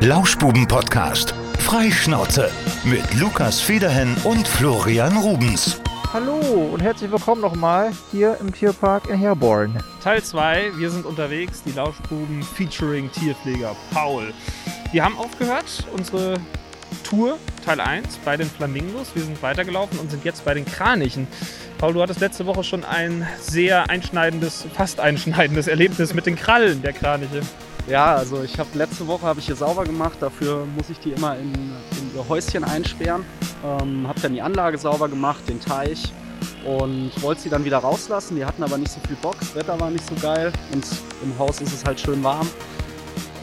Lauschbuben-Podcast. Freischnauze mit Lukas Federhen und Florian Rubens. Hallo und herzlich willkommen nochmal hier im Tierpark in Herborn. Teil 2, wir sind unterwegs, die Lauschbuben featuring Tierpfleger Paul. Wir haben aufgehört, unsere Tour, Teil 1, bei den Flamingos. Wir sind weitergelaufen und sind jetzt bei den Kranichen. Paul, du hattest letzte Woche schon ein sehr einschneidendes, fast einschneidendes Erlebnis mit den Krallen der Kraniche. Ja, also ich habe letzte Woche habe ich hier sauber gemacht. Dafür muss ich die immer in, in ihr Häuschen einsperren. Ähm, habe dann die Anlage sauber gemacht, den Teich und wollte sie dann wieder rauslassen. Die hatten aber nicht so viel Bock. Das Wetter war nicht so geil und im Haus ist es halt schön warm.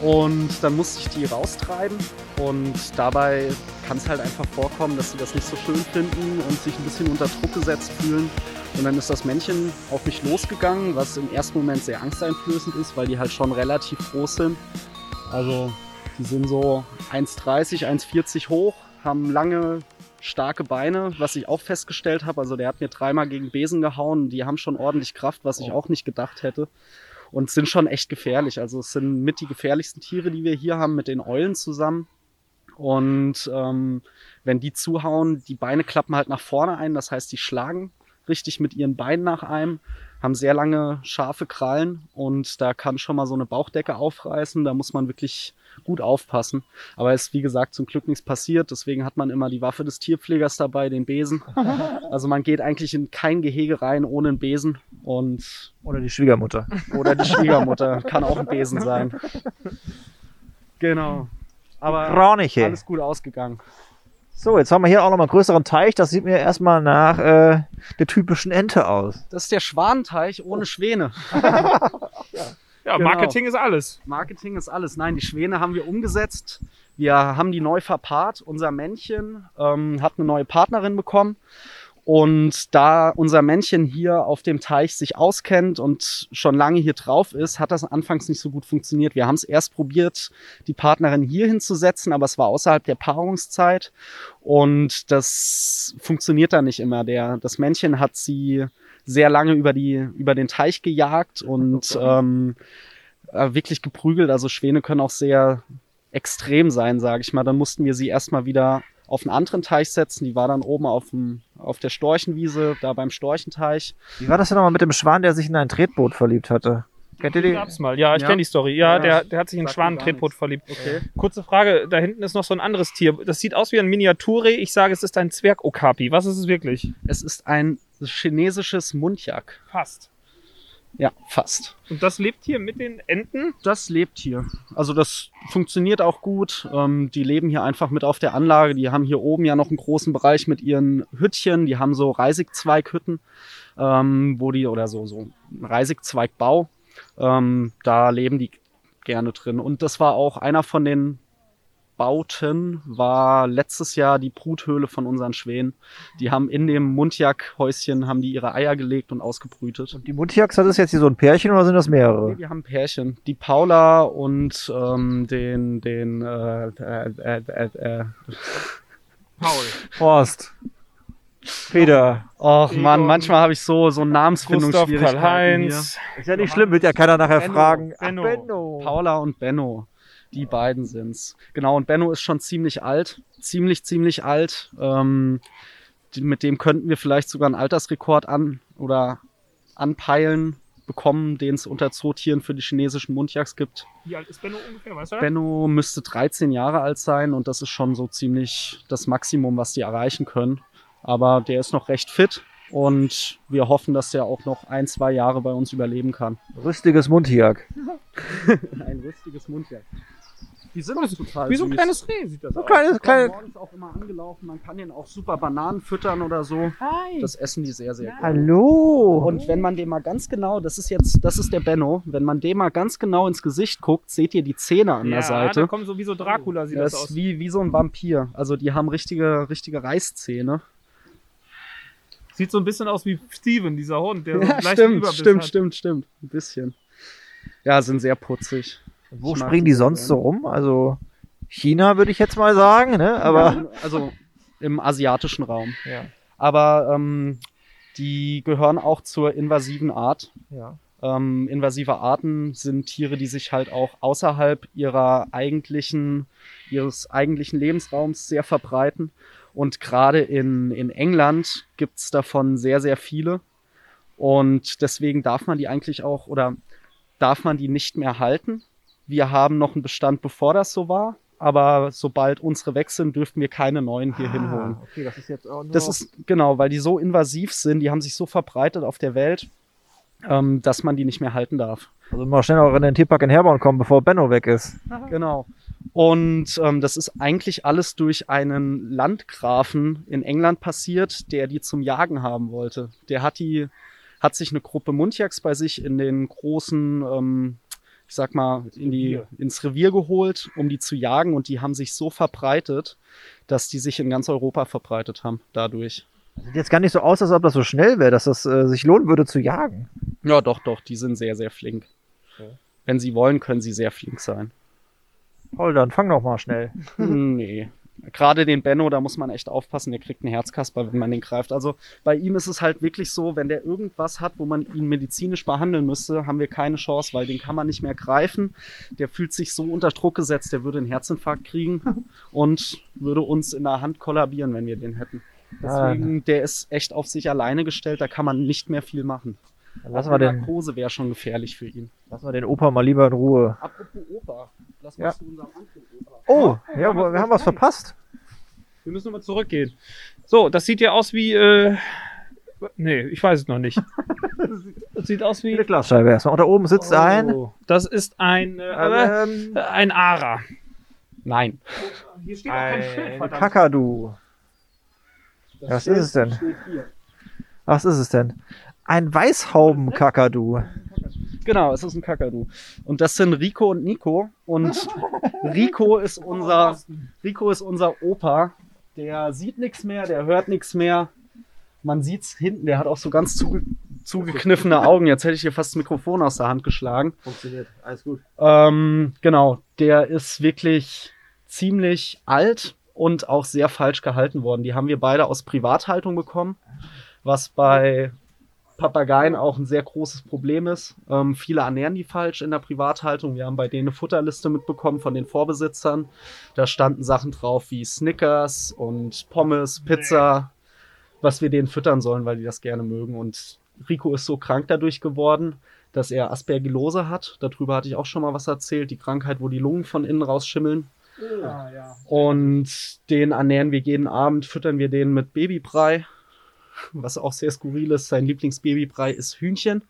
Und dann musste ich die raustreiben und dabei kann es halt einfach vorkommen, dass sie das nicht so schön finden und sich ein bisschen unter Druck gesetzt fühlen. Und dann ist das Männchen auf mich losgegangen, was im ersten Moment sehr angsteinflößend ist, weil die halt schon relativ groß sind. Also die sind so 1,30, 1,40 hoch, haben lange, starke Beine, was ich auch festgestellt habe. Also der hat mir dreimal gegen Besen gehauen. Die haben schon ordentlich Kraft, was ich auch nicht gedacht hätte. Und sind schon echt gefährlich. Also es sind mit die gefährlichsten Tiere, die wir hier haben, mit den Eulen zusammen. Und ähm, wenn die zuhauen, die Beine klappen halt nach vorne ein. Das heißt, die schlagen richtig mit ihren Beinen nach einem, haben sehr lange scharfe Krallen und da kann schon mal so eine Bauchdecke aufreißen. Da muss man wirklich gut aufpassen. Aber es ist wie gesagt zum Glück nichts passiert. Deswegen hat man immer die Waffe des Tierpflegers dabei, den Besen. Also man geht eigentlich in kein Gehege rein ohne einen Besen und Oder die Schwiegermutter. oder die Schwiegermutter kann auch ein Besen sein. Genau. Aber Kraniche. alles gut ausgegangen. So, jetzt haben wir hier auch nochmal einen größeren Teich. Das sieht mir erstmal nach äh, der typischen Ente aus. Das ist der Schwanenteich ohne Schwäne. Ja, Genau. Marketing ist alles. Marketing ist alles. Nein, die Schwäne haben wir umgesetzt. Wir haben die neu verpaart. Unser Männchen ähm, hat eine neue Partnerin bekommen. Und da unser Männchen hier auf dem Teich sich auskennt und schon lange hier drauf ist, hat das anfangs nicht so gut funktioniert. Wir haben es erst probiert, die Partnerin hier hinzusetzen, aber es war außerhalb der Paarungszeit. Und das funktioniert da nicht immer. Der, das Männchen hat sie sehr lange über, die, über den Teich gejagt und ähm, äh, wirklich geprügelt. Also Schwäne können auch sehr extrem sein, sage ich mal. Dann mussten wir sie erstmal wieder auf einen anderen Teich setzen. Die war dann oben auf, dem, auf der Storchenwiese, da beim Storchenteich. Wie war das denn nochmal mit dem Schwan, der sich in ein Tretboot verliebt hatte? Kennt ihr Die gab's mal. Ja, ich Ja. kenne die Story. Ja, Ja, der, der hat sich in Schwanentretboot verliebt. Okay. Kurze Frage, da hinten ist noch so ein anderes Tier. Das sieht aus wie ein Miniaturreh. Ich sage, es ist ein Zwergokapi. Was ist es wirklich? Es ist ein chinesisches Mundjak. Fast. Ja, fast. Und das lebt hier mit den Enten? Das lebt hier. Also das funktioniert auch gut. Ähm, die leben hier einfach mit auf der Anlage. Die haben hier oben ja noch einen großen Bereich mit ihren Hüttchen. Die haben so Reisigzweighütten, ähm, wo die oder so so Reisigzweigbau. Ähm, da leben die gerne drin. Und das war auch einer von den Bauten, war letztes Jahr die Bruthöhle von unseren Schwänen. Die haben in dem Mundjakhäuschen haben die ihre Eier gelegt und ausgebrütet. Die Mundjaks, hat es jetzt hier so ein Pärchen oder sind das Nee, mehrere? wir haben ein Pärchen. Die Paula und ähm, den, den, äh, äh, äh, äh, äh. Paul. Horst. Peter. Och Mann, Egon. manchmal habe ich so, so Namensfindungsschwierigkeiten Karl-Heinz. Ist ja nicht schlimm, wird ja keiner nachher Benno, fragen. Ach, Benno. Benno. hier. Paula und Benno. Die beiden sind's. Genau, und Benno ist schon ziemlich alt. Ziemlich, ziemlich alt. Ähm, die, mit dem könnten wir vielleicht sogar einen Altersrekord an oder anpeilen bekommen, den es unter Zootieren für die chinesischen Mundjaks gibt. Wie alt ist Benno ungefähr, weißt du? Benno müsste 13 Jahre alt sein und das ist schon so ziemlich das Maximum, was die erreichen können. Aber der ist noch recht fit und wir hoffen, dass der auch noch ein, zwei Jahre bei uns überleben kann. Rüstiges Mundjak. Ein lustiges Mundwerk. Die sind auch total Wie so ein süß. kleines Reh sieht das So aus. kleines, kommen kleines. morgens auch immer angelaufen. Man kann den auch super Bananen füttern oder so. Hi. Das essen die sehr, sehr gut. Hallo. Und wenn man dem mal ganz genau, das ist jetzt, das ist der Benno, wenn man dem mal ganz genau ins Gesicht guckt, seht ihr die Zähne an ja, der Seite. da kommt so wie so Dracula sieht Das das ist aus. wie, wie so ein Vampir. Also die haben richtige, richtige Reißzähne. Sieht so ein bisschen aus wie Steven, dieser Hund, der so Ja, stimmt, stimmt, hat. stimmt, stimmt. Ein bisschen. Ja, sind sehr putzig. Wo springen die sonst so gerne. rum? Also China würde ich jetzt mal sagen, ne? Aber Ja, also im asiatischen Raum. ja. Aber ähm, die gehören auch zur invasiven Art. ja. Ähm, invasive Arten sind Tiere, die sich halt auch außerhalb ihrer eigentlichen, ihres eigentlichen Lebensraums sehr verbreiten. Und gerade in, in England gibt's davon sehr, sehr viele. Und deswegen darf man die eigentlich auch oder darf man die nicht mehr halten. Wir haben noch einen Bestand, bevor das so war. Aber sobald unsere weg sind, dürften wir keine neuen hier hinholen. Ah, okay, das ist jetzt auch nur Das ist genau, weil die so invasiv sind, die haben sich so verbreitet auf der Welt, ähm, dass man die nicht mehr halten darf. also mal schnell auch in den Tierpark in Herborn kommen, bevor Benno weg ist. Genau. Und ähm, das ist eigentlich alles durch einen Landgrafen in England passiert, der die zum Jagen haben wollte. Der hat die, hat sich eine Gruppe Muntjaks bei sich in den großen, ähm, ich sag mal, in die, ins Revier geholt, um die zu jagen. Und die haben sich so verbreitet, dass die sich in ganz Europa verbreitet haben dadurch. Sieht jetzt gar nicht so aus, als ob das so schnell wäre, dass das äh, sich lohnen würde zu jagen. Ja, doch, doch, die sind sehr, sehr flink. Wenn sie wollen, können sie sehr flink sein. Paul, dann fang doch mal schnell. nee. Gerade den Benno, da muss man echt aufpassen, der kriegt einen Herzkasper, wenn man den greift. Also bei ihm ist es halt wirklich so, wenn der irgendwas hat, wo man ihn medizinisch behandeln müsste, haben wir keine Chance, weil den kann man nicht mehr greifen. Der fühlt sich so unter Druck gesetzt, der würde einen Herzinfarkt kriegen und würde uns in der Hand kollabieren, wenn wir den hätten. Deswegen, der ist echt auf sich alleine gestellt, da kann man nicht mehr viel machen. Dann lassen wir eine den, Narkose wäre schon gefährlich für ihn. lassen wir den Opa mal lieber in Ruhe. Apropos Opa, lass Ja. zu unserem anderen Opa. Oh, ja, wir haben was verpasst. Wir müssen nochmal zurückgehen. So, das sieht ja aus wie. Äh, nee, ich weiß es noch nicht. Das sieht aus wie. Eine Glasscheibe erstmal. Und da oben sitzt ein. Oh, das ist ein. Äh, Ähm, äh, ein Ara. Nein. Hier steht ein Kakadu. Ja, was ist es denn? Was ist es denn? Ein Weißhaubenkakadu. Genau, es ist ein Kakadu. Und das sind Rico und Nico. Und Rico ist unser, Rico ist unser Opa. Der sieht nichts mehr, der hört nichts mehr. Man sieht's hinten, der hat auch so ganz zuge zugekniffene Augen. Jetzt hätte ich hier fast das Mikrofon aus der Hand geschlagen. Funktioniert. Alles gut. Ähm, genau, der ist wirklich ziemlich alt und auch sehr falsch gehalten worden. Die haben wir beide aus Privathaltung bekommen, was bei Papageien auch ein sehr großes Problem ist. Ähm, viele ernähren die falsch in der Privathaltung. Wir haben bei denen eine Futterliste mitbekommen von den Vorbesitzern. Da standen Sachen drauf wie Snickers und Pommes, Pizza, was wir denen füttern sollen, weil die das gerne mögen. Und Rico ist so krank dadurch geworden, dass er Aspergillose hat. Darüber hatte ich auch schon mal was erzählt. Die Krankheit, wo die Lungen von innen rausschimmeln. Ah, ja. Und den ernähren wir jeden Abend, füttern wir den mit Babybrei. Was auch sehr skurril ist. Sein Lieblingsbabybrei ist Hühnchen.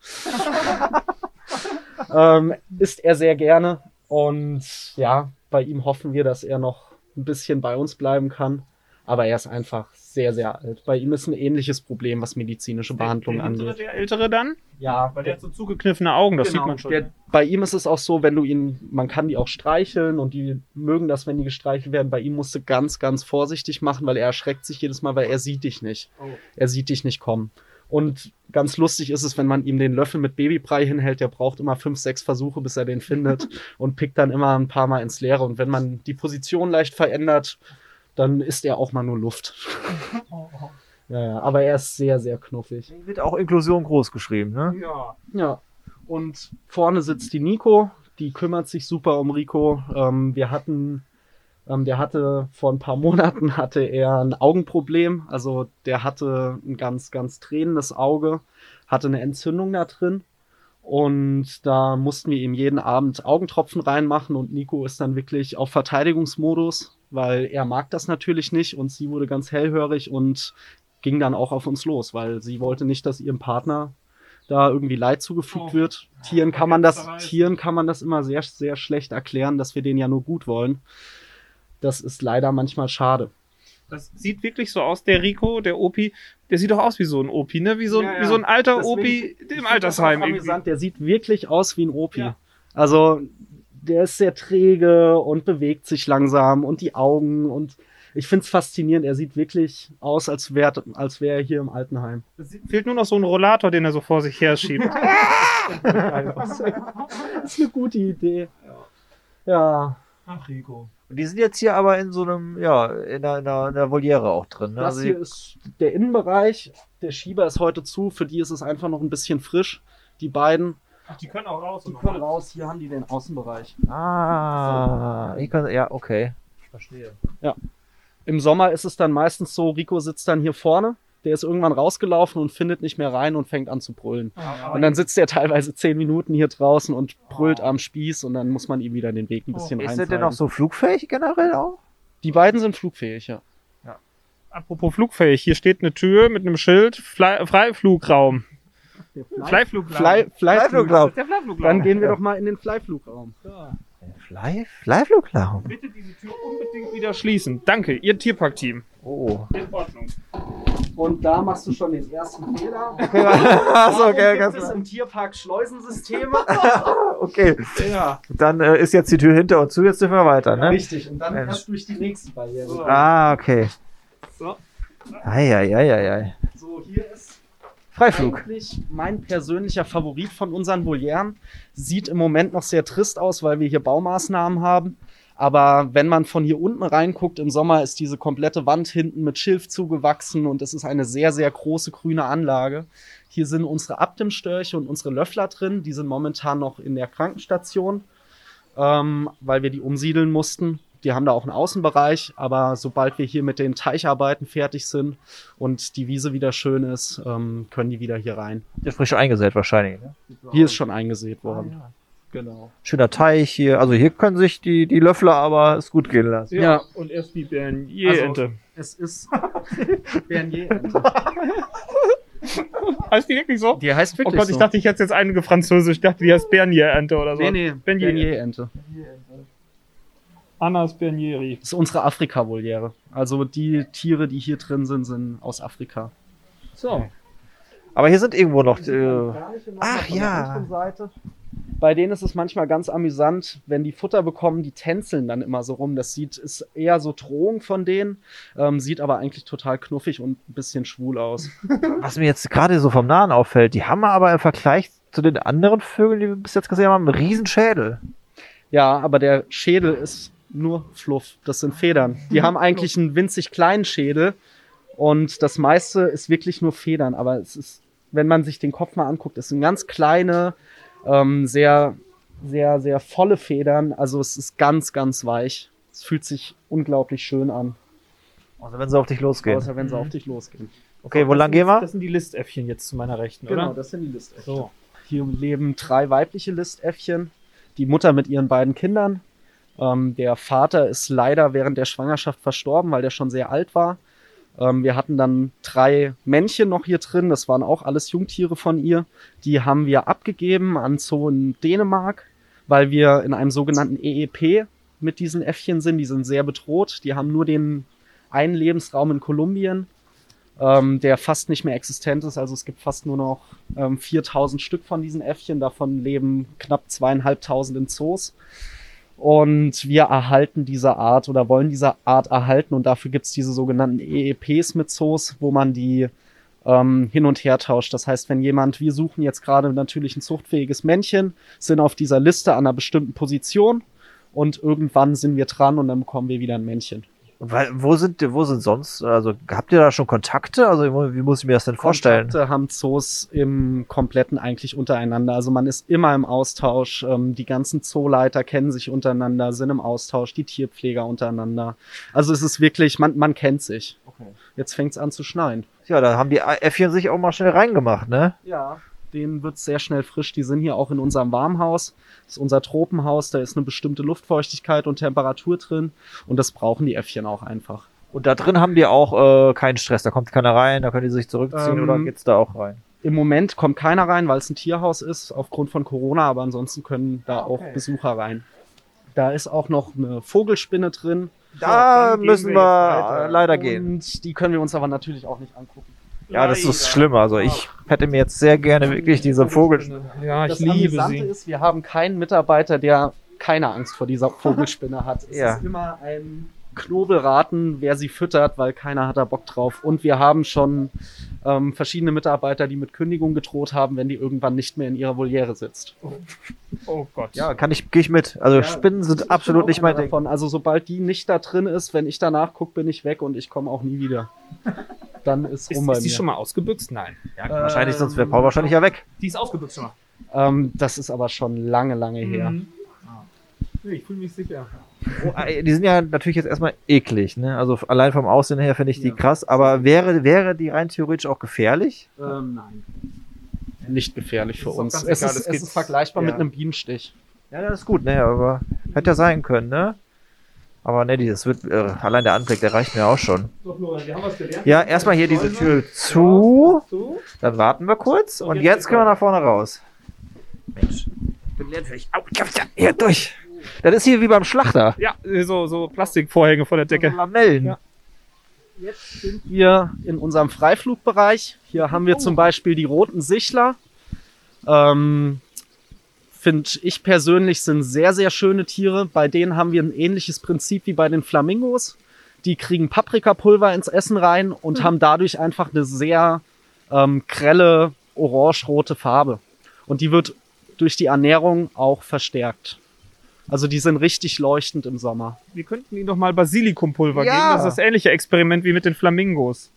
ähm, isst er sehr gerne. Und ja, bei ihm hoffen wir, dass er noch ein bisschen bei uns bleiben kann. Aber er ist einfach sehr, sehr alt. Bei ihm ist ein ähnliches Problem, was medizinische Behandlung der, hintere, angeht. Der ältere dann? Ja, Weil der hat so zugekniffene Augen, das Genau, sieht man schon. Der, bei ihm ist es auch so, wenn du ihn, man kann die auch streicheln und die mögen das, wenn die gestreichelt werden. Bei ihm musst du ganz, ganz vorsichtig machen, weil er erschreckt sich jedes Mal, weil er sieht dich nicht. Oh. Er sieht dich nicht kommen. Und ganz lustig ist es, wenn man ihm den Löffel mit Babybrei hinhält, der braucht immer fünf, sechs Versuche, bis er den findet und pickt dann immer ein paar Mal ins Leere. Und wenn man die Position leicht verändert, dann isst er auch mal nur Luft. ja, ja, aber er ist sehr, sehr knuffig. Wird auch Inklusion groß geschrieben, ne? Ja. Ja, und vorne sitzt die Nico, die kümmert sich super um Rico. Ähm, wir hatten, ähm, der hatte vor ein paar Monaten hatte er ein Augenproblem, also der hatte ein ganz, ganz tränendes Auge, hatte eine Entzündung da drin. Und da mussten wir ihm jeden Abend Augentropfen reinmachen und Nico ist dann wirklich auf Verteidigungsmodus, weil er mag das natürlich nicht und sie wurde ganz hellhörig und ging dann auch auf uns los, weil sie wollte nicht, dass ihrem Partner da irgendwie Leid zugefügt Oh. wird. Tieren kann man das. Tieren kann man das immer sehr, sehr schlecht erklären, dass wir denen ja nur gut wollen. Das ist leider manchmal schade. Das sieht wirklich so aus, der Rico, der Opi, der sieht doch aus wie so ein Opi, ne? Wie so, ein- Ja, ja. Wie so ein alter Deswegen- Opi im Altersheim. das irgendwie. Der sieht wirklich aus wie ein Opi. Ja. Also, der ist sehr träge und bewegt sich langsam und die Augen und ich find's faszinierend. Er sieht wirklich aus, als wäre als wär er hier im Altenheim. Es fehlt nur noch so ein Rollator, den er so vor sich her schiebt. Das ist eine gute Idee. Ja, Ach, Rico. Und die sind jetzt hier aber in so einem, ja, in einer, in einer, in einer Voliere auch drin. Ne? das Also hier ist der Innenbereich. Der Schieber ist heute zu. Für die ist es einfach noch ein bisschen frisch. Die beiden. Ach, die können auch raus. Die können raus, hier haben die den Außenbereich. Ah, ich kann, ja, okay. Verstehe. Im Sommer ist es dann meistens so, Rico sitzt dann hier vorne, der ist irgendwann rausgelaufen und findet nicht mehr rein und fängt an zu brüllen. Und dann sitzt er teilweise zehn Minuten hier draußen und brüllt am Spieß und dann muss man ihm wieder den Weg ein bisschen Ist der denn auch so flugfähig generell auch? Die beiden sind flugfähig, ja. Apropos flugfähig, hier steht eine Tür mit einem Schild, Fly Freiflugraum. Flyflugraum. Fly, Fly, Flyflugraum. Der Flyflugraum. Dann gehen wir doch mal in den Flyflugraum. Fly, Flyflugraum. Bitte diese Tür unbedingt wieder schließen. Danke, Ihr Tierparkteam. Oh. In Ordnung. Und da machst du schon den ersten Fehler. Achso, okay, ganz gibt es klar. im Tierpark Schleusensysteme? Okay. ja, Dann äh, ist jetzt die Tür hinter uns zu, jetzt dürfen wir weiter, ne? richtig. Und dann Mensch. erst durch die nächste Barriere. Ah, okay. So. Eieieiei. So, hier ist Freiflug. eigentlich mein persönlicher Favorit von unseren Volieren. Sieht im Moment noch sehr trist aus, weil wir hier Baumaßnahmen haben. Aber wenn man von hier unten reinguckt, im Sommer ist diese komplette Wand hinten mit Schilf zugewachsen und es ist eine sehr, sehr große grüne Anlage. Hier sind unsere Abdimstörche und unsere Löffler drin. Die sind momentan noch in der Krankenstation, ähm, weil wir die umsiedeln mussten. Die haben da auch einen Außenbereich, aber sobald wir hier mit den Teicharbeiten fertig sind und die Wiese wieder schön ist, ähm, können die wieder hier rein. Der ist frisch eingesät wahrscheinlich. Ne? Hier ist schon eingesät worden. Genau. Schöner Teich hier. Also hier können sich die, die Löffler aber es gut gehen lassen. Ja. Ja. Und erst die Bernier-Ente. Es ist Bernier-Ente. heißt die wirklich so? Die heißt Oh wirklich Gott, ich so. dachte, ich hätte jetzt einige Französisch. Ich dachte, die heißt Bernier-Ente oder so. nee, nee, Bernier. Bernier-Ente. Annas Bernieri. Das ist unsere Afrika-Voliere. Also die Tiere, die hier drin sind, sind aus Afrika. So. Aber hier sind irgendwo noch. Äh, Ach, ja. Bei denen ist es manchmal ganz amüsant, wenn die Futter bekommen, die tänzeln dann immer so rum. Das sieht, ist eher so Drohung von denen, ähm, sieht aber eigentlich total knuffig und ein bisschen schwul aus. was mir jetzt gerade so vom Nahen auffällt, die haben aber im Vergleich zu den anderen Vögeln, die wir bis jetzt gesehen haben, einen riesen Schädel. Ja, aber der Schädel ist nur Fluff. Das sind Federn. Die haben eigentlich einen winzig kleinen Schädel und das meiste ist wirklich nur Federn. Aber es ist, wenn man sich den Kopf mal anguckt, es sind ganz kleine, ähm, sehr, sehr, sehr volle Federn. Also es ist ganz, ganz weich. Es fühlt sich unglaublich schön an, Also wenn sie auf dich losgehen. außer wenn sie Mhm. auf dich losgehen. Okay, wo Das lang sind- gehen wir? Das sind die Listäffchen jetzt zu meiner Rechten, Genau, oder? das sind die Listäffchen. So. Hier leben drei weibliche Listäffchen, die Mutter mit ihren beiden Kindern. Ähm, der Vater ist leider während der Schwangerschaft verstorben, weil der schon sehr alt war. Ähm, wir hatten dann drei Männchen noch hier drin, das waren auch alles Jungtiere von ihr. Die haben wir abgegeben an Zoo in Dänemark, weil wir in einem sogenannten EEP mit diesen Äffchen sind. Die sind sehr bedroht. Die haben nur den einen Lebensraum in Kolumbien ähm, der fast nicht mehr existent ist. Also es gibt fast nur noch ähm, 4000 Stück von diesen Äffchen. Davon leben knapp zweieinhalbtausend in Zoos. Und wir erhalten diese Art oder wollen diese Art erhalten. Und dafür gibt es diese sogenannten EEPs mit Zoos, wo man die ähm, hin und her tauscht. Das heißt, wenn jemand, wir suchen jetzt gerade natürlich ein zuchtfähiges Männchen, sind auf dieser Liste an einer bestimmten Position und irgendwann sind wir dran und dann bekommen wir wieder ein Männchen. Weil, wo sind, wo sind sonst, also habt ihr da schon Kontakte? Also wie muss ich mir das denn vorstellen? Kontakte haben Zoos im Kompletten eigentlich untereinander. Also man ist immer im Austausch. Ähm, die ganzen Zooleiter kennen sich untereinander, sind im Austausch, die Tierpfleger untereinander. Also es ist wirklich, man, man kennt sich. Jetzt fängt's an zu schneien. Ja, da haben die Äffchen sich auch mal schnell reingemacht, ne? Ja. Denen wird's sehr schnell frisch. Die sind hier auch in unserem Warmhaus. Das ist unser Tropenhaus. Da ist eine bestimmte Luftfeuchtigkeit und Temperatur drin. Und das brauchen die Äffchen auch einfach. Und da drin haben die auch äh, keinen Stress, da kommt keiner rein, da können die sich zurückziehen Ähm, oder geht's da auch rein? Im Moment kommt keiner rein, weil es ein Tierhaus ist, aufgrund von Corona, aber ansonsten können da auch Besucher rein. Da ist auch noch eine Vogelspinne drin. Da gehen müssen wir wir, äh, leider gehen. Und die können wir uns aber natürlich auch nicht angucken. Ja, das ist schlimm. Also ich hätte mir jetzt sehr gerne wirklich diese Vogel. Ja, ich das liebe Amüsante sie. ist, wir haben keinen Mitarbeiter, der keine Angst vor dieser Vogelspinne hat. Es Ja. ist immer ein Knobelraten, wer sie füttert, weil keiner hat da Bock drauf. Und wir haben schon ähm, verschiedene Mitarbeiter, die mit Kündigung gedroht haben, wenn die irgendwann nicht mehr in ihrer Voliere sitzt. Oh Gott. Ja, kann ich, gehe ich mit. Also Ja, Spinnen sind absolut nicht mein Ding. davon. Also sobald die nicht da drin ist, wenn ich danach gucke, bin ich weg und ich komme auch nie wieder. Dann ist Ist, rum ist die mir. schon mal ausgebüxt? Nein. Ja, wahrscheinlich, sonst wäre Paul wahrscheinlich ja weg. Die ist ausgebüxt schon mal. Ähm, das ist aber schon lange, lange her. Mhm. Nee, ich fühle mich sicher. Oh, die sind ja natürlich jetzt erstmal eklig, ne? Also allein vom Aussehen her finde ich die Ja. krass, aber wäre, wäre die rein theoretisch auch gefährlich? Ähm, nein. Nicht gefährlich für uns. ganz Es egal, ist, das es ist vergleichbar ja. mit einem Bienenstich. Ja, das ist gut, ne? Aber hätte ja sein können, ne? Aber ne, das wird, äh, allein der Anblick, der reicht mir auch schon. So, Florian, wir haben was gelernt. Ja, erstmal hier diese Tür zu. Dann warten wir kurz und jetzt können wir nach vorne raus. Mensch, bin lernfähig. Au, ich hab's ja hier durch. Das ist hier wie beim Schlachter. Ja, so, so Plastikvorhänge vor der Decke. Lamellen. Ja. Jetzt sind wir in unserem Freiflugbereich. Hier haben wir zum Beispiel die roten Sichler. Ähm, Finde ich persönlich sind sehr, sehr schöne Tiere. Bei denen haben wir ein ähnliches Prinzip wie bei den Flamingos. Die kriegen Paprikapulver ins Essen rein und haben dadurch einfach eine sehr ähm, grelle orange-rote Farbe. Und die wird durch die Ernährung auch verstärkt. Also die sind richtig leuchtend im Sommer. Wir könnten ihnen doch mal Basilikumpulver Ja. geben. Das ist das ähnliche Experiment wie mit den Flamingos.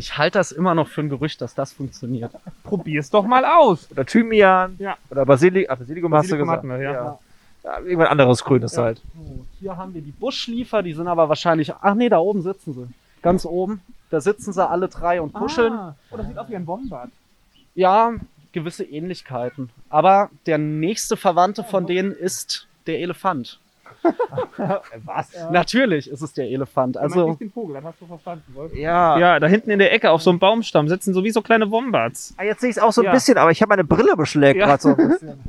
Ich halte das immer noch für ein Gerücht, dass das funktioniert. Probier's doch mal aus. Oder Thymian. Ja. Oder Basili ah, Basilikum, hast du Basilikum gesagt. wir, ja. ja. Ja, irgendwas anderes Grünes Ja. halt. Hier haben wir die Buschliefer, die sind aber wahrscheinlich. Ach nee, da oben sitzen sie. Ganz oben. Da sitzen sie alle drei und kuscheln. Ah, oh, das sieht aus wie ein Bombenbad. Ja, gewisse Ähnlichkeiten. Aber der nächste Verwandte von denen ist der Elefant. Was? Natürlich ist es der Elefant. Also, Also, den Vogel, das hast du verstanden, Wolf. Ja. Ja, da hinten in der Ecke auf so einem Baumstamm sitzen so wie so kleine Wombats. Ah, Jetzt sehe ich es auch so ein Ja. bisschen, aber ich habe meine Brille beschlägt Ja. gerade so ein bisschen.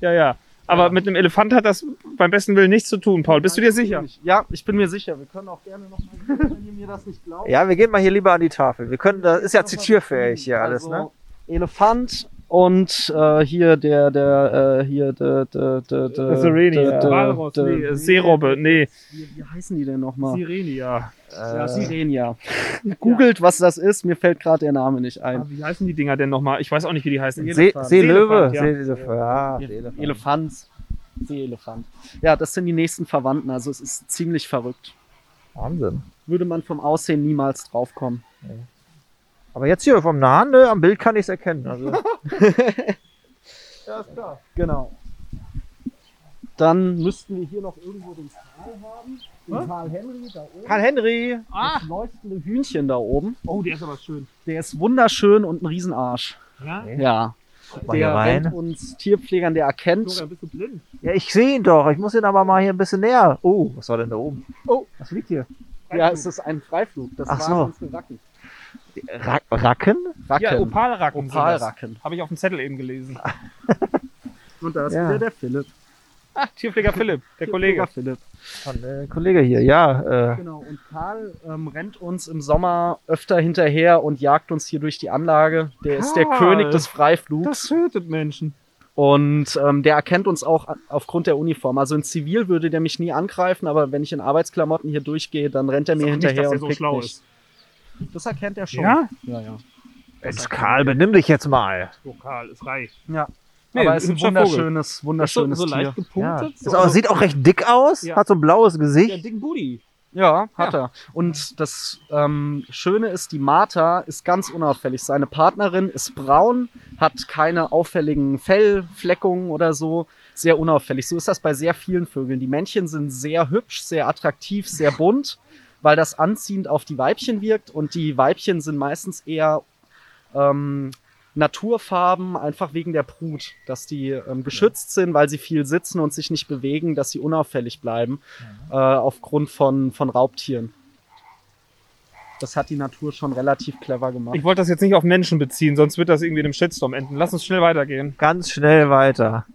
Ja, ja. Aber mit einem Elefant hat das beim besten Willen nichts zu tun, Paul. Bist du dir sicher? ja, ich bin mir sicher. Wir können auch gerne nochmal wenn ihr mir das nicht glaubt. Ja, wir gehen mal hier lieber an die Tafel. Wir können, das ist ja zitierfähig hier alles, ne? Also, Elefant und äh, hier der, der, äh, hier der, der, der, der, Sirenia. der- der- Walross, der- nee, Seerobbe, nee. Wie, wie heißen die denn nochmal? Sirenia. Ja, Äh, Sirenia. Googelt, was das ist, mir fällt gerade der Name nicht ein. Ah, wie heißen die Dinger denn nochmal? Ich weiß auch nicht, wie die heißen. See, Seelöwe. Seelefant, ja. Seelöwe. Ja, Seelefant. Elefant. Seeelefant. Ja, das sind die nächsten Verwandten, also es ist ziemlich verrückt. Wahnsinn. Würde man vom Aussehen niemals draufkommen. Aber jetzt hier vom Nahen, ne, am Bild kann ich es erkennen. Also, Ja, ist klar. Genau. Dann müssten wir hier noch irgendwo den Karl haben. Den Karl Henry da oben. Karl Henry. Ah, Das leuchtende Hühnchen da oben. oh, der ist aber schön. Der ist wunderschön und ein Riesenarsch. Ja? Ja. Mal Der rein. rennt uns Tierpflegern, der erkennt. Florian, bist du blind? Ja, ich sehe ihn doch. Ich muss ihn aber mal hier ein bisschen näher. Oh, was war denn da oben? Oh. was liegt hier? Ja, es ist ein Freiflug. Das Ach waren so. unsere Racken. Ra Racken? Racken. Ja, Opalracken. Opalracken. Habe ich auf dem Zettel eben gelesen. Und da ist Ja. wieder der Philipp. Ah, Tierpfleger Philipp, der Kollege. Philipp. Von, äh, Kollege hier, ja. Äh, Genau, und Karl ähm, rennt uns im Sommer öfter hinterher und jagt uns hier durch die Anlage. Der ist der Karl. König des Freiflugs. Das tötet Menschen. Und ähm, der erkennt uns auch aufgrund der Uniform. Also in Zivil würde der mich nie angreifen, aber wenn ich in Arbeitsklamotten hier durchgehe, dann rennt er mir nicht, hinterher dass er und so pickt schlau mich. ist. Das erkennt er schon. Ja? Ja, ja. jetzt Karl, benimm dich jetzt mal. Lokal, ist reich. ja. Nee, aber es ist ein hübscher wunderschönes, Ist so, wunderschönes so leicht Tier. Ja. gepunktet. Ist auch, sieht auch recht dick aus, Ja. hat so ein blaues ja, Gesicht. dicken Booty. Ja, hat er. Und das ähm, Schöne ist, die Martha ist ganz unauffällig. Seine Partnerin ist braun, hat keine auffälligen Fellfleckungen oder so. Sehr unauffällig. So ist das bei sehr vielen Vögeln. Die Männchen sind sehr hübsch, sehr attraktiv, sehr bunt, weil das anziehend auf die Weibchen wirkt. Und die Weibchen sind meistens eher ähm, Naturfarben, einfach wegen der Brut, dass die ähm, geschützt sind, weil sie viel sitzen und sich nicht bewegen, dass sie unauffällig bleiben äh, aufgrund von, von Raubtieren. Das hat die Natur schon relativ clever gemacht. Ich wollte das jetzt nicht auf Menschen beziehen, sonst wird das irgendwie in einem Shitstorm enden. Lass uns schnell weitergehen. Ganz schnell weiter.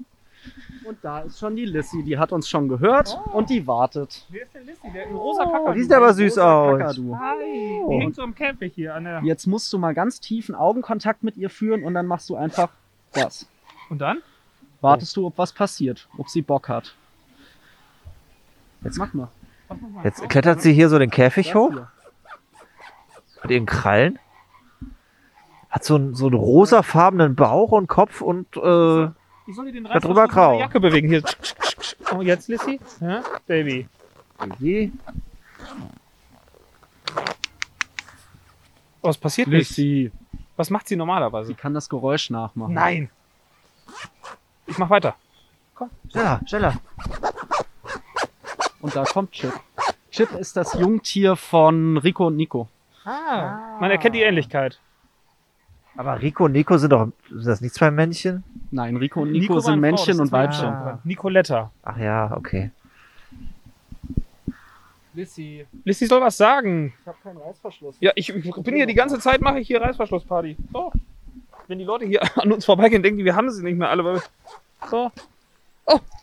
Und da ist schon die Lissy, die hat uns schon gehört und die wartet. Wer ist der Lissy? Der in rosa Kakadu. die sieht aber süß aus. Kakadu. Hi. Oh. Die hängt so im Käfig hier an der... Jetzt musst du mal ganz tiefen Augenkontakt mit ihr führen und dann machst du einfach das. Und dann? Wartest du, ob was passiert, ob sie Bock hat. Jetzt- mach mal. Jetzt klettert sie hier so den Käfig hoch mit ihren Krallen. Hat so einen, so einen rosafarbenen Bauch und Kopf und äh, Ich soll dir den grau. der Jacke bewegen. Hier. Oh, jetzt, Lissy? Ja? Baby. wie? Oh, was passiert nicht? Lissy. Was macht sie normalerweise? Sie kann das Geräusch nachmachen. Nein. Ich mach weiter. Schneller, schneller. Und da kommt Chip. Chip ist das Jungtier von Rico und Nico. Ah. Man erkennt die Ähnlichkeit. Aber Rico und Nico sind doch, sind das nicht zwei Männchen? Nein, Rico und Nico, Nico sind Männchen und Weibchen. Ah. Nicoletta. Ach ja, okay. Lissy, Lissy soll was sagen. ich habe keinen Reißverschluss. Ja, ich, ich bin hier die ganze Zeit, mache ich hier Reißverschlussparty. So. Wenn die Leute hier an uns vorbeigehen, denken die, wir haben sie nicht mehr alle. Weil wir so.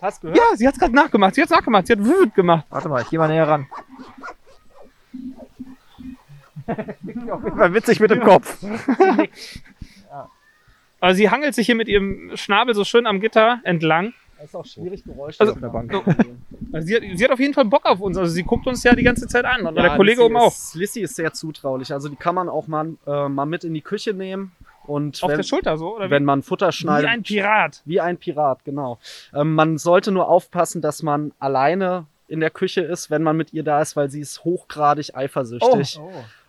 Hast gehört? Ja, sie hat es gerade nachgemacht. Sie hat es nachgemacht. Sie hat wütend gemacht. Warte mal, ich geh mal näher ran. Fall witzig mit dem Kopf. Also sie hangelt sich hier mit ihrem Schnabel so schön am Gitter entlang. Das ist auch schwierig, Geräusche Also- auf der Bank. Also sie, hat, sie hat auf jeden Fall Bock auf uns. Also sie guckt uns ja die ganze Zeit an. Und der Kollege oben auch. Ist, Lissy ist sehr zutraulich. Also die kann man auch mal, äh, mal mit in die Küche nehmen. Und Auf wenn, der Schulter so, oder wenn man wie? Futter Wie schneidet. ein Pirat. Wie ein Pirat, genau. Ähm, man sollte nur aufpassen, dass man alleine in der Küche ist, wenn man mit ihr da ist, weil sie ist hochgradig eifersüchtig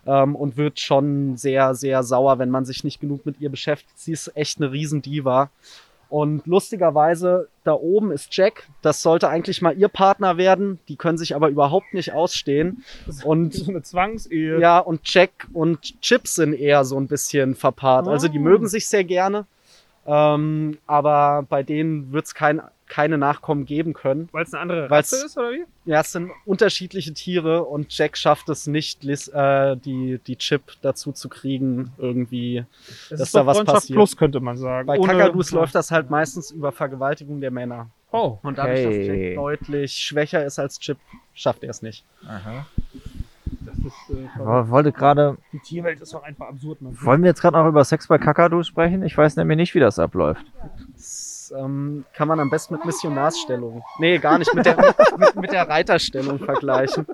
ähm, und wird schon sehr, sehr sauer, wenn man sich nicht genug mit ihr beschäftigt. Sie ist echt eine Riesendiva. Und lustigerweise, da oben ist Jack. Das sollte eigentlich mal ihr Partner werden. Die können sich aber überhaupt nicht ausstehen. Und So eine Zwangsehe. ja, und Jack und Chip sind eher so ein bisschen verpaart. Also die Oh. mögen sich sehr gerne. Ähm, aber bei denen wird es kein, keine Nachkommen geben können. Weil es eine andere Rasse ist, oder wie? Ja, es sind unterschiedliche Tiere und Jack schafft es nicht, Liz, äh, die, die Chip dazu zu kriegen, irgendwie. Das Dass ist da was Freundschaft passiert. Plus, könnte man sagen. Bei Ohne- Kakadus läuft das halt meistens über Vergewaltigung der Männer. Oh. Und dadurch, dass Okay. Jack deutlich schwächer ist als Chip, schafft er es nicht. Das äh, Ich wollte gerade, die Tierwelt ist doch einfach absurd. Man. wollen wir jetzt gerade noch über Sex bei Kakadu sprechen? Ich weiß nämlich nicht, wie das abläuft. Das ähm, kann man am besten mit Missionarsstellung. Nee, gar nicht, mit der, mit, mit der Reiterstellung vergleichen.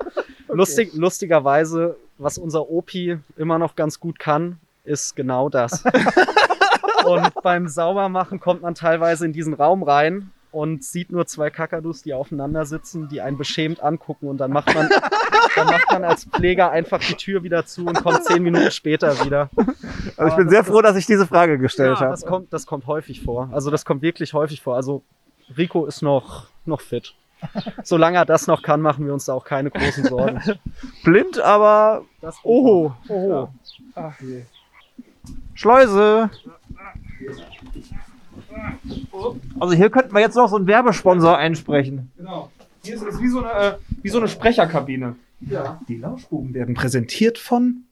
Lustig, lustigerweise, was unser Opi immer noch ganz gut kann, ist genau das. Und beim Saubermachen kommt man teilweise in diesen Raum rein und sieht nur zwei Kakadus, die aufeinander sitzen, die einen beschämt angucken und dann macht man, dann macht man als Pfleger einfach die Tür wieder zu und kommt zehn Minuten später wieder. Also ich bin sehr froh, dass ich diese Frage gestellt Ja, habe. das kommt, das kommt häufig vor. Also das kommt wirklich häufig vor. Also Rico ist noch, noch fit. Solange er das noch kann, machen wir uns da auch keine großen Sorgen. Blind, aber Das Oho. Oho. Ach je. Schleuse. Also hier könnten wir jetzt noch so einen Werbesponsor einsprechen. Genau. Hier ist es wie so eine, äh, wie so eine Sprecherkabine. Ja. Die Lauschbuben werden präsentiert von.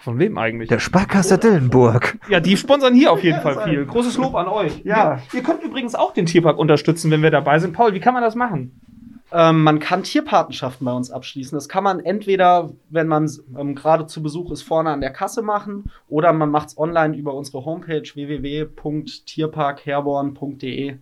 Von wem eigentlich? Der Sparkasse Dillenburg. Ja, die sponsern hier auf jeden Fall viel. Großes Lob an euch. Ja. Ihr könnt übrigens auch den Tierpark unterstützen, wenn wir dabei sind. Paul, wie kann man das machen? Ähm, man kann Tierpatenschaften bei uns abschließen. Das kann man entweder, wenn man ähm, gerade zu Besuch ist, vorne an der Kasse machen oder man macht es online über unsere Homepage www.tierparkherborn.de.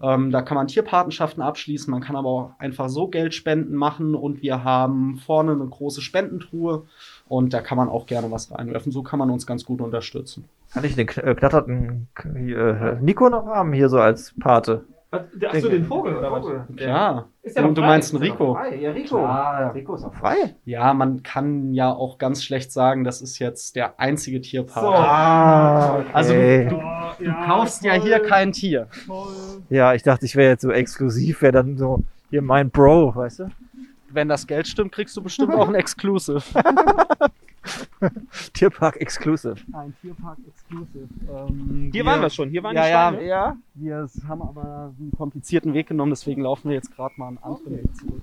Ähm, da kann man Tierpatenschaften abschließen. Man kann aber auch einfach so Geldspenden machen und wir haben vorne eine große Spendentruhe und da kann man auch gerne was reinwerfen. So kann man uns ganz gut unterstützen. Kann ich den äh, knatterten äh, Nico noch haben, hier so als Pate? Achso, den Vogel oder was? Ja, Ist der du, noch du frei? meinst einen Rico. Ja, Rico. Klar. Rico ist noch frei. Ja, man kann ja auch ganz schlecht sagen, das ist jetzt der einzige Tierpark. So. Ah, Also okay. du, du kaufst ja hier kein Tier. Ja, ich dachte, ich wäre jetzt so exklusiv, wäre dann so hier mein Bro, weißt du? Wenn das Geld stimmt, kriegst du bestimmt auch ein Exclusive. Tierpark Exclusive. Ein Tierpark Exclusive. Ähm, Hier waren wir schon. Hier waren Ja, die ja, Schweine. Ja. Wir haben aber einen komplizierten Weg genommen, deswegen laufen wir jetzt gerade mal einen anderen Weg zurück.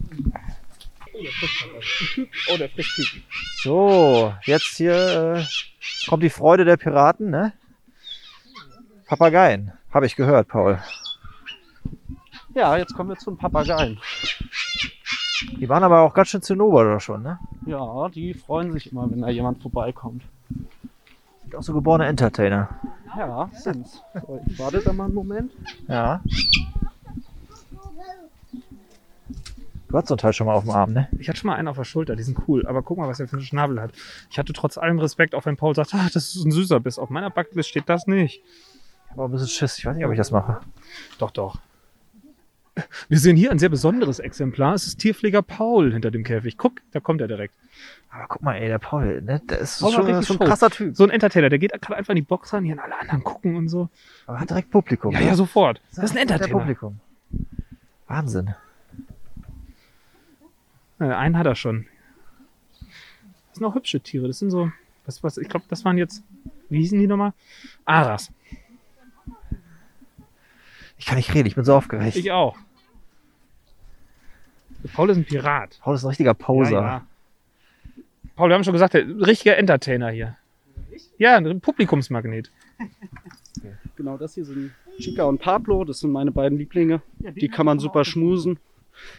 Oh, der frisst Küken. So, jetzt hier äh, kommt die Freude der Piraten, ne? Papageien, habe ich gehört, Paul. Ja, jetzt kommen wir zu den Papageien. Die waren aber auch ganz schön zinnober da schon, ne? Ja, die freuen sich immer, wenn da jemand vorbeikommt. Sind auch so geborene Entertainer. Ja, sind's. So, ich warte da mal einen Moment. Ja. Du hattest so ein Teil schon mal auf dem Arm, ne? Ich hatte schon mal einen auf der Schulter, die sind cool, aber guck mal, was er für einen Schnabel hat. Ich hatte trotz allem Respekt, auch wenn Paul sagt, ah, das ist ein süßer Biss. Auf meiner Backlist steht das nicht. Ich hab auch ein bisschen Schiss. Ich weiß nicht, ob ich das mache. Doch, doch. Wir sehen hier ein sehr besonderes Exemplar. Es ist Tierpfleger Paul hinter dem Käfig. Guck, da kommt er direkt. Aber guck mal, ey, der Paul, ne? Der ist Paul schon, schon ein krasser Typ. So ein Entertainer, der geht gerade einfach in die Box rein, hier an alle anderen gucken und so. Aber hat direkt Publikum. Ja, ne? ja, sofort. Das ist ein Der Entertainer. Publikum. Wahnsinn. Ja, einen hat er schon. Das sind auch hübsche Tiere. Das sind so, was, was, ich glaube, das waren jetzt, wie hießen die nochmal? Aras. Ich kann nicht reden, ich bin so aufgeregt. Ich auch. Paul ist ein Pirat. Paul ist ein richtiger Poser. Ja, ja. Paul, wir haben schon gesagt, der richtiger Entertainer hier. Ja, ein Publikumsmagnet. Genau, das hier sind Chica und Pablo, das sind meine beiden Lieblinge. Die kann man super schmusen.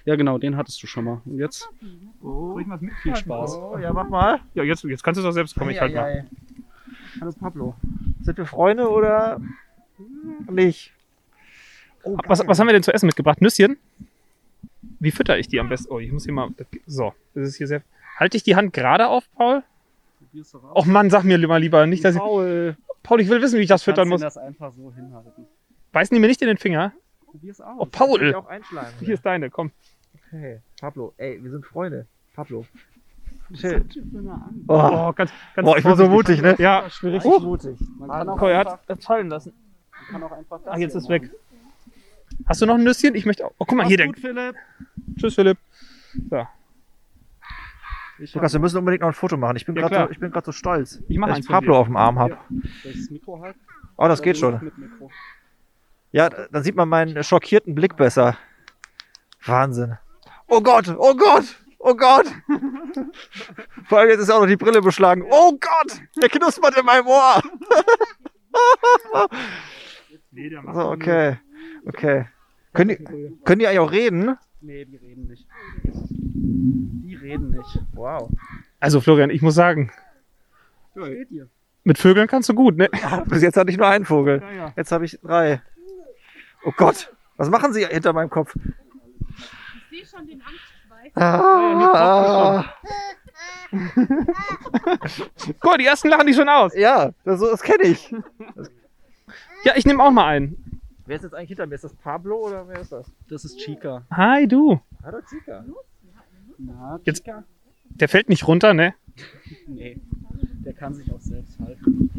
Ja, genau, den hattest du schon mal. Und jetzt viel Spaß. Oh, ja, mach mal. Ja, jetzt, jetzt kannst du doch selbst kommen. Ich halt mal. Hallo Pablo. Sind wir Freunde oder nicht? Oh, Was, was haben wir denn zu essen mitgebracht? Nüsschen? Wie fütter ich die am besten? Oh, ich muss hier mal. So, das ist hier sehr. Halte ich die Hand gerade auf, Paul? Och Mann, sag mir mal lieber nicht, dass ich. Paul, Paul, ich will wissen, wie ich das füttern muss. das einfach so hinhalten. Beißen die mir nicht in den Finger? Probier's aus. Oh, Paul! auch. Hier ist deine, komm. Okay, Pablo, ey, wir sind Freunde. Pablo. Chill. Oh, Oh, ganz, ganz Boah, ich bin so mutig, ne? Ja, ich bin richtig richtig mutig. Man kann auch Paul, er einfach, hat es fallen lassen. man kann auch einfach das Ah, jetzt ist weg. machen. Hast du noch ein Nüsschen? Ich möchte auch. Oh, guck mal, Mach's hier der. gut, Philipp. Tschüss, Philipp. So, Ich Lukas, wir müssen unbedingt noch ein Foto machen. Ich bin Ja, gerade so, ich bin grad so stolz, Ich dass ich Pablo auf dem Arm habe. Ja. Das halten? Oh, das geht schon. Ja, dann sieht man meinen schockierten Blick besser. Wahnsinn. Oh Gott, oh Gott, oh Gott. Vor allem jetzt ist auch noch die Brille beschlagen. Oh Gott, der knuspert in meinem Ohr. So, okay, okay. Können die, können die eigentlich auch reden? Nee, die reden nicht. Die reden nicht. Wow. Also, Florian, ich muss sagen, Steht ihr? mit Vögeln kannst du gut, ne? Bis jetzt hatte ich nur einen Vogel. Ja, ja. Jetzt habe ich drei. Oh Gott, was machen sie hinter meinem Kopf? Ich sehe schon den Angstschweiß. Ah, Guck mal, die ersten lachen die schon aus. ja, das, das kenne ich. Ja, ich nehme auch mal einen. Wer ist jetzt eigentlich hinter mir? Ist das Pablo oder wer ist das? Das ist Chica. Hi, du. Hallo Chica. Na, Jetzt- Chica? Der fällt nicht runter, ne? Nee. Der kann sich auch selbst halten.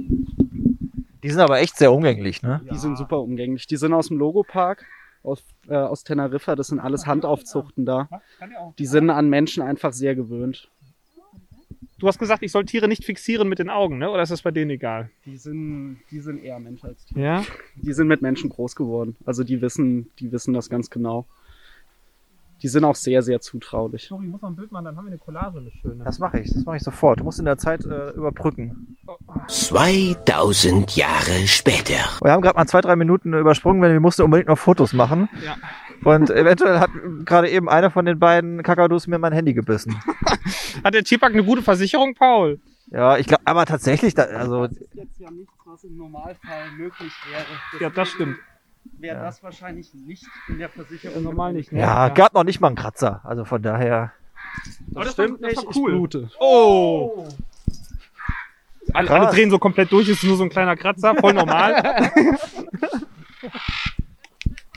Die sind aber echt sehr umgänglich, ne? Die sind super umgänglich. Die sind aus dem Logopark, aus, äh, aus Teneriffa. Das sind alles Handaufzuchten da. Die sind an Menschen einfach sehr gewöhnt. Du hast gesagt, ich soll Tiere nicht fixieren mit den Augen, ne? Oder ist das bei denen egal? Die sind, die sind eher Mensch als Tier. Ja. Die sind mit Menschen groß geworden. Also die wissen, die wissen das ganz genau. Die sind auch sehr, sehr zutraulich. Doch, ich muss noch ein Bild machen, dann haben wir eine Collage, eine schöne. Das mache ich, das mache ich sofort. Du musst in der Zeit äh, überbrücken. 2000 Jahre später. Wir haben gerade mal zwei, drei Minuten übersprungen, weil wir mussten unbedingt noch Fotos machen. Ja. Und eventuell hat gerade eben einer von den beiden Kakadus mir mein Handy gebissen. Hat der Chipak eine gute Versicherung, Paul? Ja, ich glaube, aber tatsächlich, da, also ist jetzt ja nichts, was im Normalfall möglich wäre. Ja, das stimmt. Wäre Ja. das wahrscheinlich nicht in der Versicherung. Normal nicht, ne? ja, gab noch nicht mal einen Kratzer. Also von daher. Aber Das, das war- stimmt das war nicht. cool. Ich blute. Oh! Alle, alle drehen so komplett durch, ist nur so ein kleiner Kratzer, voll normal.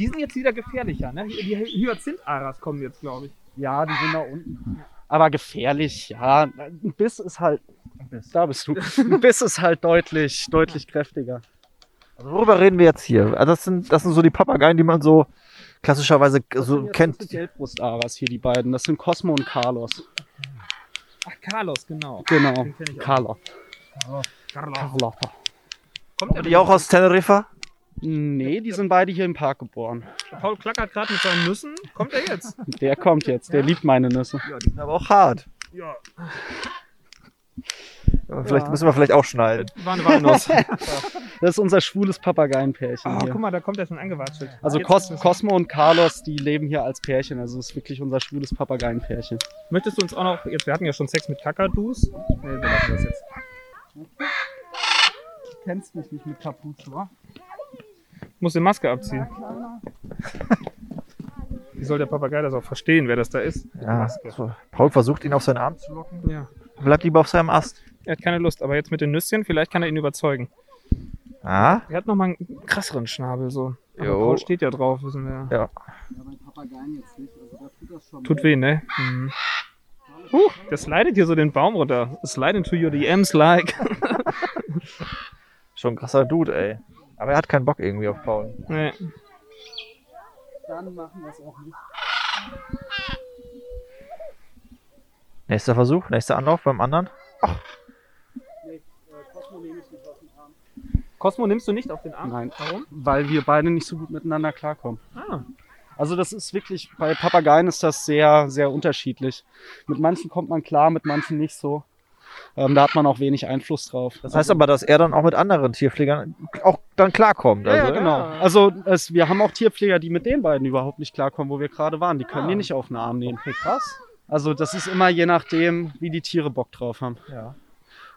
die sind jetzt wieder gefährlicher, ne? Die Hyazinth-Aras kommen jetzt, glaube ich. Ja, die sind da unten. Aber gefährlich, ja. Ein Biss ist halt. Da bist du. Ein Biss ist halt deutlich, deutlich kräftiger. Also worüber reden wir jetzt hier? Also das sind, das sind so die Papageien, die man so klassischerweise Das so sind jetzt kennt. unsere Geldbrust-Aras hier, die beiden. Das sind Cosmo und Carlos. Ach, Carlos, genau. Genau. Carlos. Carlos. Carlos. Kommt der Die auch aus Teneriffa? Nee, die sind beide hier im Park geboren. Paul klackert gerade mit seinen Nüssen. Kommt er jetzt? Der kommt jetzt, der liebt meine Nüsse. Ja, die sind aber auch hart. Ja. Aber Vielleicht müssen wir vielleicht auch schneiden. War eine Walnuss. Das ist unser schwules Papageienpärchen Oh, hier. guck mal, da kommt er schon angewatschelt. Also Cos Cosmo und Carlos, die leben hier als Pärchen. Also es ist wirklich unser schwules Papageienpärchen. Möchtest du uns auch noch, jetzt, wir hatten ja schon Sex mit Kakadus. Nee, wir lassen das jetzt. Du kennst mich nicht mit Kapuze, wa? Muss die Maske abziehen. Wie soll der Papagei das auch verstehen, wer das da ist? Ja, so. Paul versucht ihn auf seinen Arm zu locken. Ja. Bleibt lieber auf seinem Ast. Er hat keine Lust, aber jetzt mit den Nüsschen, vielleicht kann er ihn überzeugen. Ah, Er hat nochmal einen krasseren Schnabel, so. Aber Jo. Paul steht ja drauf, wissen wir. ja. Papageien jetzt nicht. Also da tut das schon Tut weh, ne? Mhm. Huh, der slidet hier so den Baum runter. Slide into your DMs like. Schon ein krasser Dude, ey. Aber er hat keinen Bock irgendwie auf Paul. nee. Dann machen wir es auch nicht. Nächster Versuch, nächster Anlauf beim anderen. Nee, äh, Cosmo nehme ich nicht auf den Arm. Cosmo nimmst du nicht auf den Arm? Nein. Warum? Weil wir beide nicht so gut miteinander klarkommen. Ah. Also das ist wirklich, bei Papageien ist das sehr, sehr unterschiedlich. Mit manchen kommt man klar, mit manchen nicht so. Ähm, da hat man auch wenig Einfluss drauf. Das heißt aber, dass er dann auch mit anderen Tierpflegern auch dann klarkommt. ja, ja, Also, genau. Also es, wir haben auch Tierpfleger, die mit den beiden überhaupt nicht klarkommen, wo wir gerade waren. Die können Ah. die nicht auf den Arm nehmen. Okay, krass. Also das ist immer je nachdem, wie die Tiere Bock drauf haben. Ja.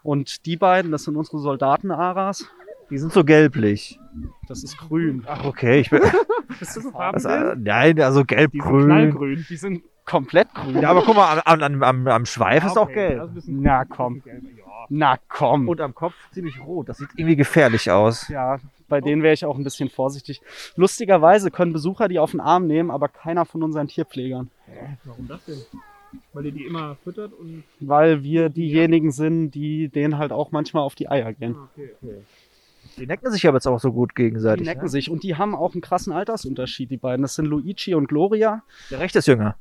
Und die beiden, das sind unsere Soldaten-Aras. Die sind so gelblich. Das ist grün. Ach, okay. Ich bin, Bist du so das, farbenblind? äh, nein, also Die sind gelb-grün. knallgrün. Die sind komplett grün. Ja, aber guck mal, am, am, am, am Schweif ist auch gelb. ein bisschen- Na komm. gelb. Ja. Na komm. Und am Kopf ziemlich rot. Das sieht irgendwie gefährlich aus. Ja, bei denen wäre ich auch ein bisschen vorsichtig. Lustigerweise können Besucher die auf den Arm nehmen, aber keiner von unseren Tierpflegern. Warum das denn? Weil ihr die immer füttert und. Weil wir diejenigen sind, die denen halt auch manchmal auf die Eier gehen. Okay. Die necken sich aber jetzt auch so gut Die gegenseitig. necken ne? sich und die haben auch einen krassen Altersunterschied, die beiden. Das sind Luigi und Gloria. Der rechte ist jünger.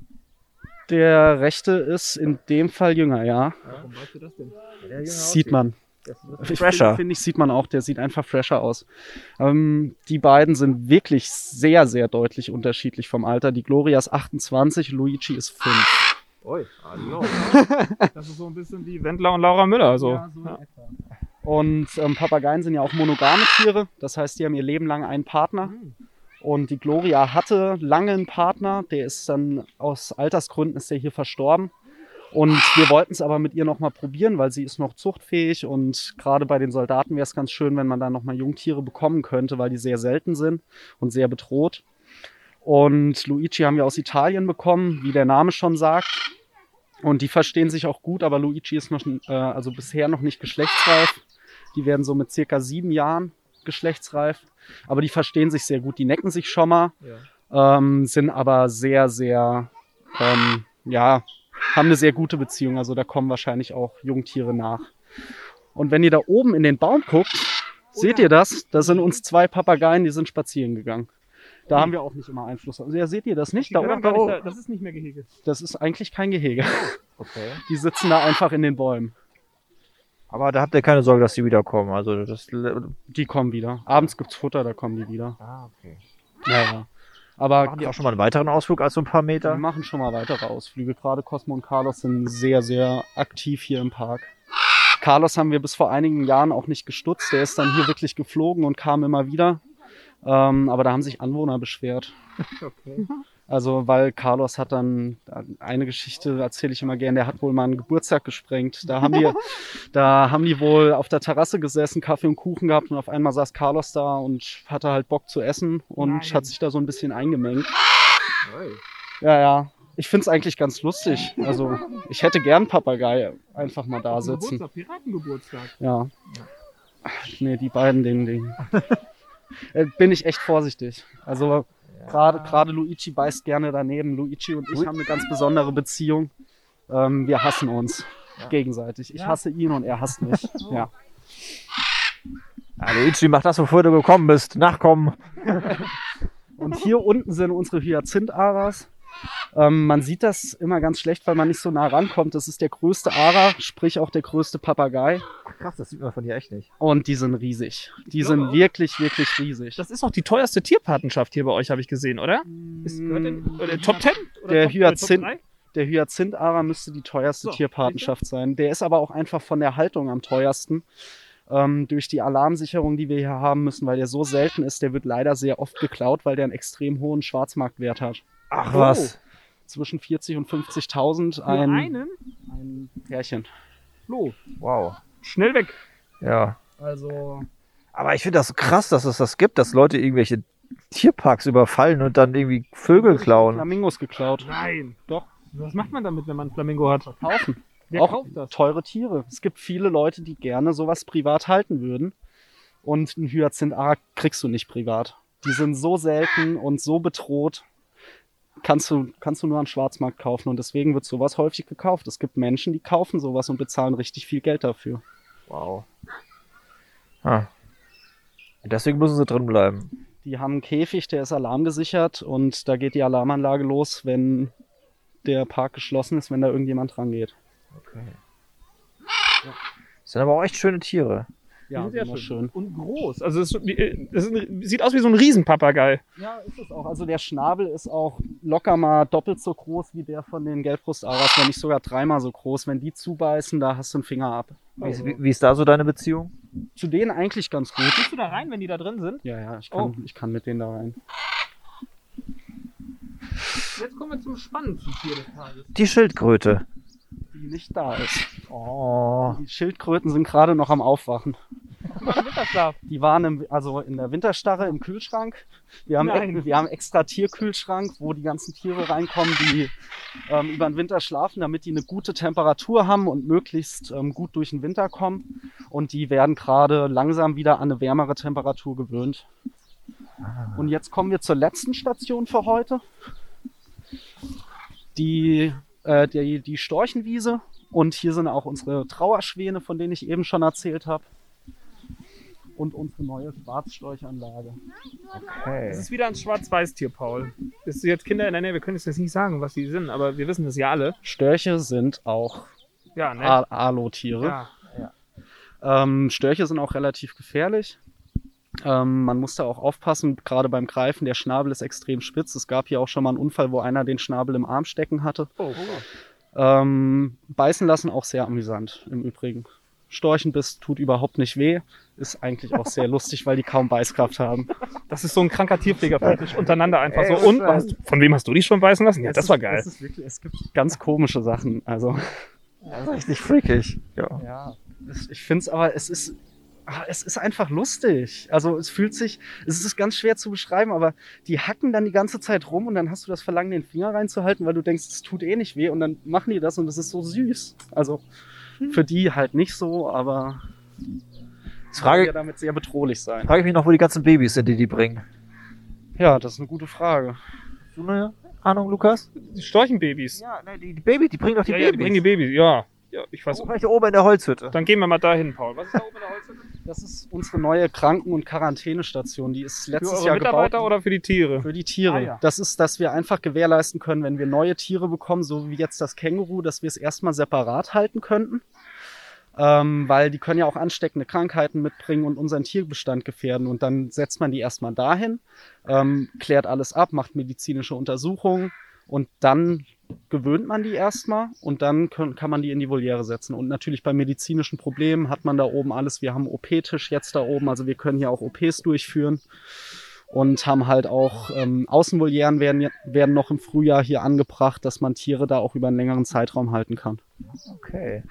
Der rechte ist in dem Fall jünger, ja. Warum weißt du das denn? Sieht man. Fresher. Finde find ich, sieht man auch, der sieht einfach fresher aus. Ähm, die beiden sind wirklich sehr, sehr deutlich unterschiedlich vom Alter. Die Gloria ist 28, Luigi ist 5. Ui, hallo. Das ist so ein bisschen wie Wendler und Laura Müller. Also. Ja. Und ähm, Papageien sind ja auch monogame Tiere. Das heißt, die haben ihr Leben lang einen Partner. Und die Gloria hatte lange einen Partner. Der ist dann aus Altersgründen ist der hier verstorben. Und wir wollten es aber mit ihr nochmal probieren, weil sie ist noch zuchtfähig. Und gerade bei den Soldaten wäre es ganz schön, wenn man da nochmal Jungtiere bekommen könnte, weil die sehr selten sind und sehr bedroht. Und Luigi haben wir aus Italien bekommen, wie der Name schon sagt. Und die verstehen sich auch gut, aber Luigi ist noch, äh, also bisher noch nicht geschlechtsreif. Die werden so mit circa sieben Jahren geschlechtsreif. Aber die verstehen sich sehr gut. Die necken sich schon mal, ähm, sind aber sehr, sehr, ähm, ja, haben eine sehr gute Beziehung. Also da kommen wahrscheinlich auch Jungtiere nach. Und wenn ihr da oben in den Baum guckt, seht ihr das? Da sind uns zwei Papageien, die sind spazieren gegangen. Da haben wir auch nicht immer Einfluss. Also ja, seht ihr das nicht? Da oben. da, das ist nicht mehr Gehege. Das ist eigentlich kein Gehege. Okay. Die sitzen da einfach in den Bäumen. Aber da habt ihr keine Sorge, dass die wiederkommen. Also das. Die kommen wieder. Abends gibt's Futter, da kommen die wieder. Ah, okay. Ja, ja. Aber Machen die auch schon mal einen weiteren Ausflug als so ein paar wir Meter? machen schon mal weitere Ausflüge. Gerade Cosmo und Carlos sind sehr, sehr aktiv hier im Park. Carlos haben wir bis vor einigen Jahren auch nicht gestutzt. Der ist dann hier wirklich geflogen und kam immer wieder. Ähm, aber da haben sich Anwohner beschwert. Okay. Also, weil Carlos hat dann eine Geschichte, erzähle ich immer gern, der hat wohl mal einen Geburtstag gesprengt. Da haben die, da haben die wohl auf der Terrasse gesessen, Kaffee und Kuchen gehabt und auf einmal saß Carlos da und hatte halt Bock zu essen und Nein. hat sich da so ein bisschen eingemengt. Ja, ja. Ich find's eigentlich ganz lustig. Also, ich hätte gern Papagei einfach mal da sitzen. Geburtstag, Piratengeburtstag. Ja. Ach, Nee, die beiden, den, den. Äh, Bin ich echt vorsichtig. Also, gerade gerade Luigi beißt gerne daneben. Luigi und ich Ui. haben eine ganz besondere Beziehung. Ähm, wir hassen uns gegenseitig. Ich Ja. hasse ihn und er hasst mich. Ja. Ja, Luigi, mach das, bevor du gekommen bist. Nachkommen. Und hier unten sind unsere Hyazinth-Aras. Ähm, man sieht das immer ganz schlecht, weil man nicht so nah rankommt. Das ist der größte Ara, sprich auch der größte Papagei. Krass, das sieht man von hier echt nicht. Und die sind riesig. Die sind wirklich, wirklich riesig. Das ist auch die teuerste Tierpatenschaft hier bei euch, habe ich gesehen, oder? Ist, gehört in, oder Top 10? Oder Der Top, Hyazinth- Top 3? Der Hyazinth-Ara müsste die teuerste So, Tierpatenschaft sein. Der ist aber auch einfach von der Haltung am teuersten. Ähm, durch die Alarmsicherung, die wir hier haben müssen, weil der so selten ist, der wird leider sehr oft geklaut, weil der einen extrem hohen Schwarzmarktwert hat. Ach Oh. was. Zwischen 40 und 50.000 Für ein, einen? ein Pärchen. Flo. Wow. Schnell weg. Ja. Also, Aber ich finde das krass, dass es das gibt, dass Leute irgendwelche Tierparks überfallen und dann irgendwie Vögel klauen. Flamingos geklaut. Nein. Doch. Was macht man damit, wenn man ein Flamingo hat? Kaufen. Wer auch kauft das? teure Tiere. Es gibt viele Leute, die gerne sowas privat halten würden. Und ein Hyazinth-Ara kriegst du nicht privat. Die sind so selten und so bedroht. Kannst du, kannst du nur am Schwarzmarkt kaufen und deswegen wird sowas häufig gekauft. Es gibt Menschen, die kaufen sowas und bezahlen richtig viel Geld dafür. Wow. Ah. Deswegen müssen sie drin bleiben. Die haben einen Käfig, der ist alarmgesichert und da geht die Alarmanlage los, wenn der Park geschlossen ist, wenn da irgendjemand rangeht. Okay. Das sind aber auch echt schöne Tiere. Ja, Die sind wunderschön. Und groß. Also es, es ein, sieht aus wie so ein Riesenpapagei. Ja, ist es auch. Also der Schnabel ist auch locker mal doppelt so groß wie der von den Gelbbrustaras, wenn nicht sogar dreimal so groß. Wenn die zubeißen, da hast du einen Finger ab. Wie, ist- wie, wie ist da so deine Beziehung? Zu denen eigentlich ganz gut. Gehst du da rein, wenn die da drin sind? Ja, ja, ich kann, ich kann mit denen da rein. Jetzt kommen wir zum spannendsten Tier des Tages. Die Schildkröte. Die nicht da ist. Oh. Die Schildkröten sind gerade noch am Aufwachen. Winterschlaf. Die waren im, also in der Winterstarre im Kühlschrank. Wir haben, Nein. wir haben extra Tierkühlschrank, wo die ganzen Tiere reinkommen, die ähm, über den Winter schlafen, damit die eine gute Temperatur haben und möglichst ähm, gut durch den Winter kommen. Und die werden gerade langsam wieder an eine wärmere Temperatur gewöhnt. Und jetzt kommen wir zur letzten Station für heute. Die, äh, die, die Storchenwiese. Und hier sind auch unsere Trauerschwäne, von denen ich eben schon erzählt habe. Und unsere neue Schwarzstorchanlage. Es Okay. ist wieder ein Schwarz-Weiß-Tier, Paul. Es sind jetzt Kinder in der Nähe, wir können es jetzt nicht sagen, was die sind, aber wir wissen das ja alle. Störche sind auch Ja, ne? Alo-Tiere. Ja. Ähm, Störche sind auch relativ gefährlich. Ähm, man muss da auch aufpassen, gerade beim Greifen. Der Schnabel ist extrem spitz. Es gab hier auch schon mal einen Unfall, wo einer den Schnabel im Arm stecken hatte. Oh, Ähm, beißen lassen auch sehr amüsant im Übrigen. Storchenbiss tut überhaupt nicht weh. Ist eigentlich auch sehr lustig, weil die kaum Beißkraft haben. das ist so ein kranker Tierpflegerfetisch untereinander einfach Ey, so. Und was- von wem hast du dich schon beißen lassen? Ja, das ist- war geil. Wirklich, es gibt ganz komische Sachen. Also Das ist richtig freakig. Ja. Ja, ich finde es aber, es ist, ah, es ist einfach lustig. Also es fühlt sich, es ist ganz schwer zu beschreiben, aber die hacken dann die ganze Zeit rum und dann hast du das Verlangen, den Finger reinzuhalten, weil du denkst, es tut eh nicht weh und dann machen die das und es ist so süß. Also für die halt nicht so, aber kann frage, ja damit sehr bedrohlich sein. frage ich mich noch, wo die ganzen Babys sind, die die bringen. Ja, das ist eine gute Frage. Hast du eine Ahnung, Lukas? Die Storchenbabys. Ja, ne, die, die Babys, die bringen doch die ja, ja, die Babys. bringen die Babys. Ja, ja ich weiß. Oh, vielleicht oben in der Holzhütte. Dann gehen wir mal dahin, Paul. Was ist da oben in der Holzhütte? Das ist unsere neue Kranken- und Quarantänestation. Die ist Für letztes eure Jahr Mitarbeiter gebaut. oder für die Tiere? Für die Tiere. Ah, ja. Das ist, dass wir einfach gewährleisten können, wenn wir neue Tiere bekommen, so wie jetzt das Känguru, dass wir es erstmal separat halten könnten. Ähm, weil die können ja auch ansteckende Krankheiten mitbringen und unseren Tierbestand gefährden. Und dann setzt man die erstmal dahin, ähm, klärt alles ab, macht medizinische Untersuchungen und dann gewöhnt man die erstmal und dann können, kann man die in die Voliere setzen. Und natürlich bei medizinischen Problemen hat man da oben alles. Wir haben OP-Tisch jetzt da oben, also wir können hier auch OPs durchführen und haben halt auch ähm, Außenvolieren werden, werden noch im Frühjahr hier angebracht, dass man Tiere da auch über einen längeren Zeitraum halten kann. Okay.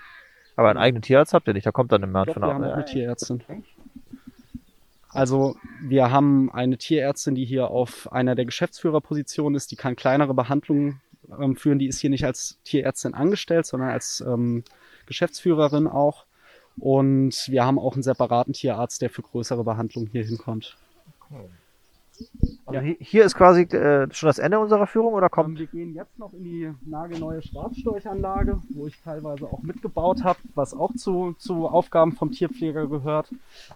Aber einen eigenen Tierarzt habt ihr nicht, da kommt dann immer Doch, von wir haben eine Tierärztin. Also wir haben eine Tierärztin, die hier auf einer der Geschäftsführerpositionen ist, die kann kleinere Behandlungen ähm, führen. Die ist hier nicht als Tierärztin angestellt, sondern als ähm, Geschäftsführerin auch. Und wir haben auch einen separaten Tierarzt, der für größere Behandlungen hier hinkommt. Also hi- hier ist quasi äh, schon das Ende unserer Führung oder kommt? Ähm, wir gehen jetzt noch in die nagelneue Schwarzstorchanlage, wo ich teilweise auch mitgebaut habe, was auch zu, zu Aufgaben vom Tierpfleger gehört.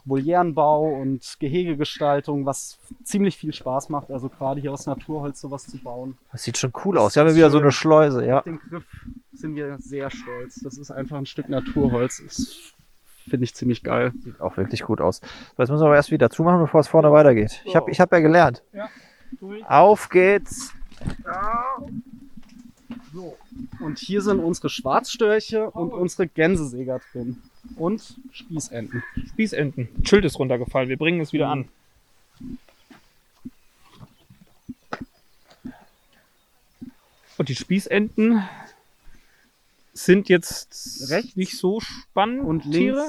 Volierenbau und Gehegegestaltung, was ziemlich viel Spaß macht. Also gerade hier aus Naturholz sowas zu bauen. Das sieht schon cool aus. Wir haben hier wieder so eine Schleuse, ja. Auf den Griff sind wir sehr stolz. Das ist einfach ein Stück Naturholz. Das finde ich ziemlich geil. Sieht auch wirklich gut aus. So, jetzt müssen wir aber erst wieder zumachen, bevor es vorne weitergeht. Ich habe ich hab ja gelernt. Ja. Auf geht's. Und hier sind unsere Schwarzstörche und unsere Gänsesäger drin. Und Spießenten. Spießenten. Schild ist runtergefallen. Wir bringen es wieder an. Und die Spießenten sind jetzt Rechts nicht so spannend. Und links, Tiere.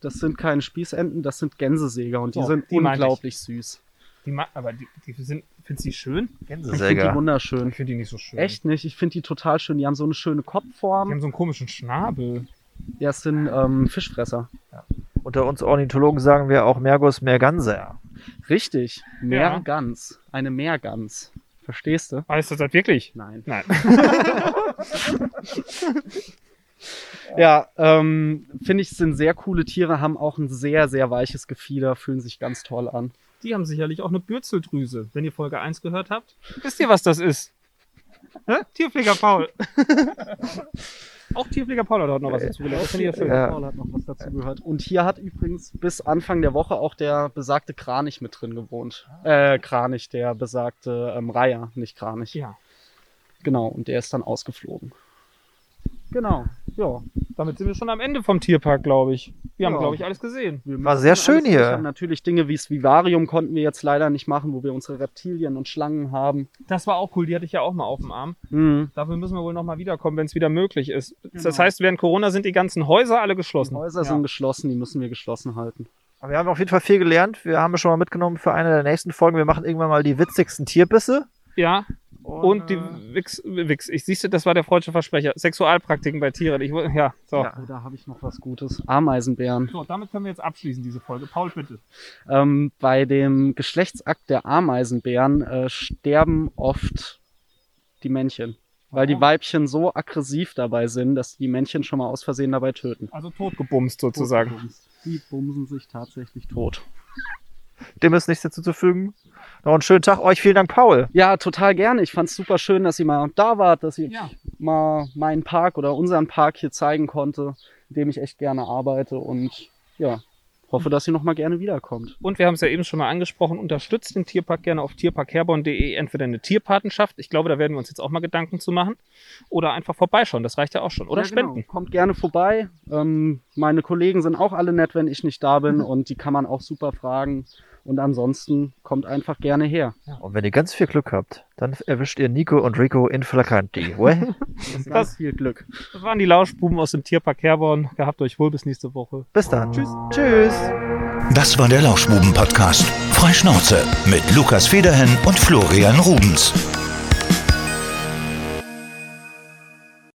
das sind keine Spießenten, das sind Gänsesäger und die So, sind die unglaublich süß. Die aber die, die sind. Findest du die schön? Ich finde die Gänsesäger. wunderschön. Ich finde die nicht so schön. Echt nicht, ich finde die total schön. Die haben so eine schöne Die Kopfform. haben so einen komischen Schnabel. Ja, es sind ähm, Fischfresser. Unter uns Ornithologen sagen wir auch Mergus merganser. Richtig, Ja. Meergans. Eine Meergans. Verstehst du? Weißt du das wirklich? Nein. Nein. Ja, ähm, finde ich, sind sehr coole Tiere, haben auch ein sehr, sehr weiches Gefieder, fühlen sich ganz toll an. Die haben sicherlich auch eine Bürzeldrüse. Wenn ihr Folge 1 gehört habt, wisst ihr, was das ist? Hä? Tierpfleger Paul. auch Tierpfleger Paul hat heute noch was dazu gelernt. Das finde ich ja schön. Ja. Paul hat noch was dazu gehört. Und hier hat übrigens bis Anfang der Woche auch der besagte Kranich mit drin gewohnt. Äh, Kranich, der besagte ähm, Reiher, nicht Kranich. Ja. Genau, und der ist dann ausgeflogen. Genau, ja. Damit sind wir schon am Ende vom Tierpark, glaube ich. Wir haben, Ja. glaube ich, alles gesehen. Wir War sehr schön hier. Wir haben natürlich Dinge wie das Vivarium konnten wir jetzt leider nicht machen, wo wir unsere Reptilien und Schlangen haben. Das war auch cool. Die hatte ich ja auch mal auf dem Arm. Mhm. Dafür müssen wir wohl noch mal wiederkommen, wenn es wieder möglich ist. Das Genau. heißt, während Corona sind die ganzen Häuser alle Die geschlossen. Häuser sind geschlossen, die müssen wir geschlossen halten. Aber wir haben auf jeden Fall viel gelernt. Wir haben es schon mal mitgenommen für eine der nächsten Folgen. Wir machen irgendwann mal die witzigsten Tierbisse. Ja, und die äh, Wix, Wix. Ich siehste, das war der freudsche Versprecher. Sexualpraktiken bei Tieren. Ich, ja, so. Ja. Da habe ich noch was Gutes. Ameisenbären. So, damit können wir jetzt abschließen, diese Folge. Paul, bitte. Ähm, bei dem Geschlechtsakt der Ameisenbären äh, sterben oft die Männchen. Weil die? Weibchen so aggressiv dabei sind, dass die Männchen schon mal aus Versehen dabei töten. Also totgebumst sozusagen. Die bumsen sich tatsächlich tot. Dem ist nichts hinzuzufügen. Noch einen schönen Tag euch. Vielen Dank, Paul. Ja, total gerne. Ich fand's super schön, dass ihr mal da wart, dass ihr Ja. mal meinen Park oder unseren Park hier zeigen konnte, in dem ich echt gerne arbeite und ja, hoffe, dass ihr noch mal gerne wiederkommt. Und wir haben es ja eben schon mal angesprochen, unterstützt den Tierpark gerne auf tierparkherborn.de entweder eine Tierpatenschaft, ich glaube, da werden wir uns jetzt auch mal Gedanken zu machen, oder einfach vorbeischauen, das reicht ja auch schon. Oder ja, genau. spenden. Kommt gerne vorbei. Ähm, meine Kollegen sind auch alle nett, wenn ich nicht da bin und die kann man auch super fragen. Und ansonsten kommt einfach gerne her. Und wenn ihr ganz viel Glück habt, dann erwischt ihr Nico und Rico in Flacanti. Ué? Ganz viel Glück. Das waren die Lauschbuben aus dem Tierpark Herborn. Gehabt euch wohl bis nächste Woche. Bis dann. Tschüss. Tschüss. Das war der Lauschbuben-Podcast. Freischnauze mit Lukas Federhen und Florian Rubens.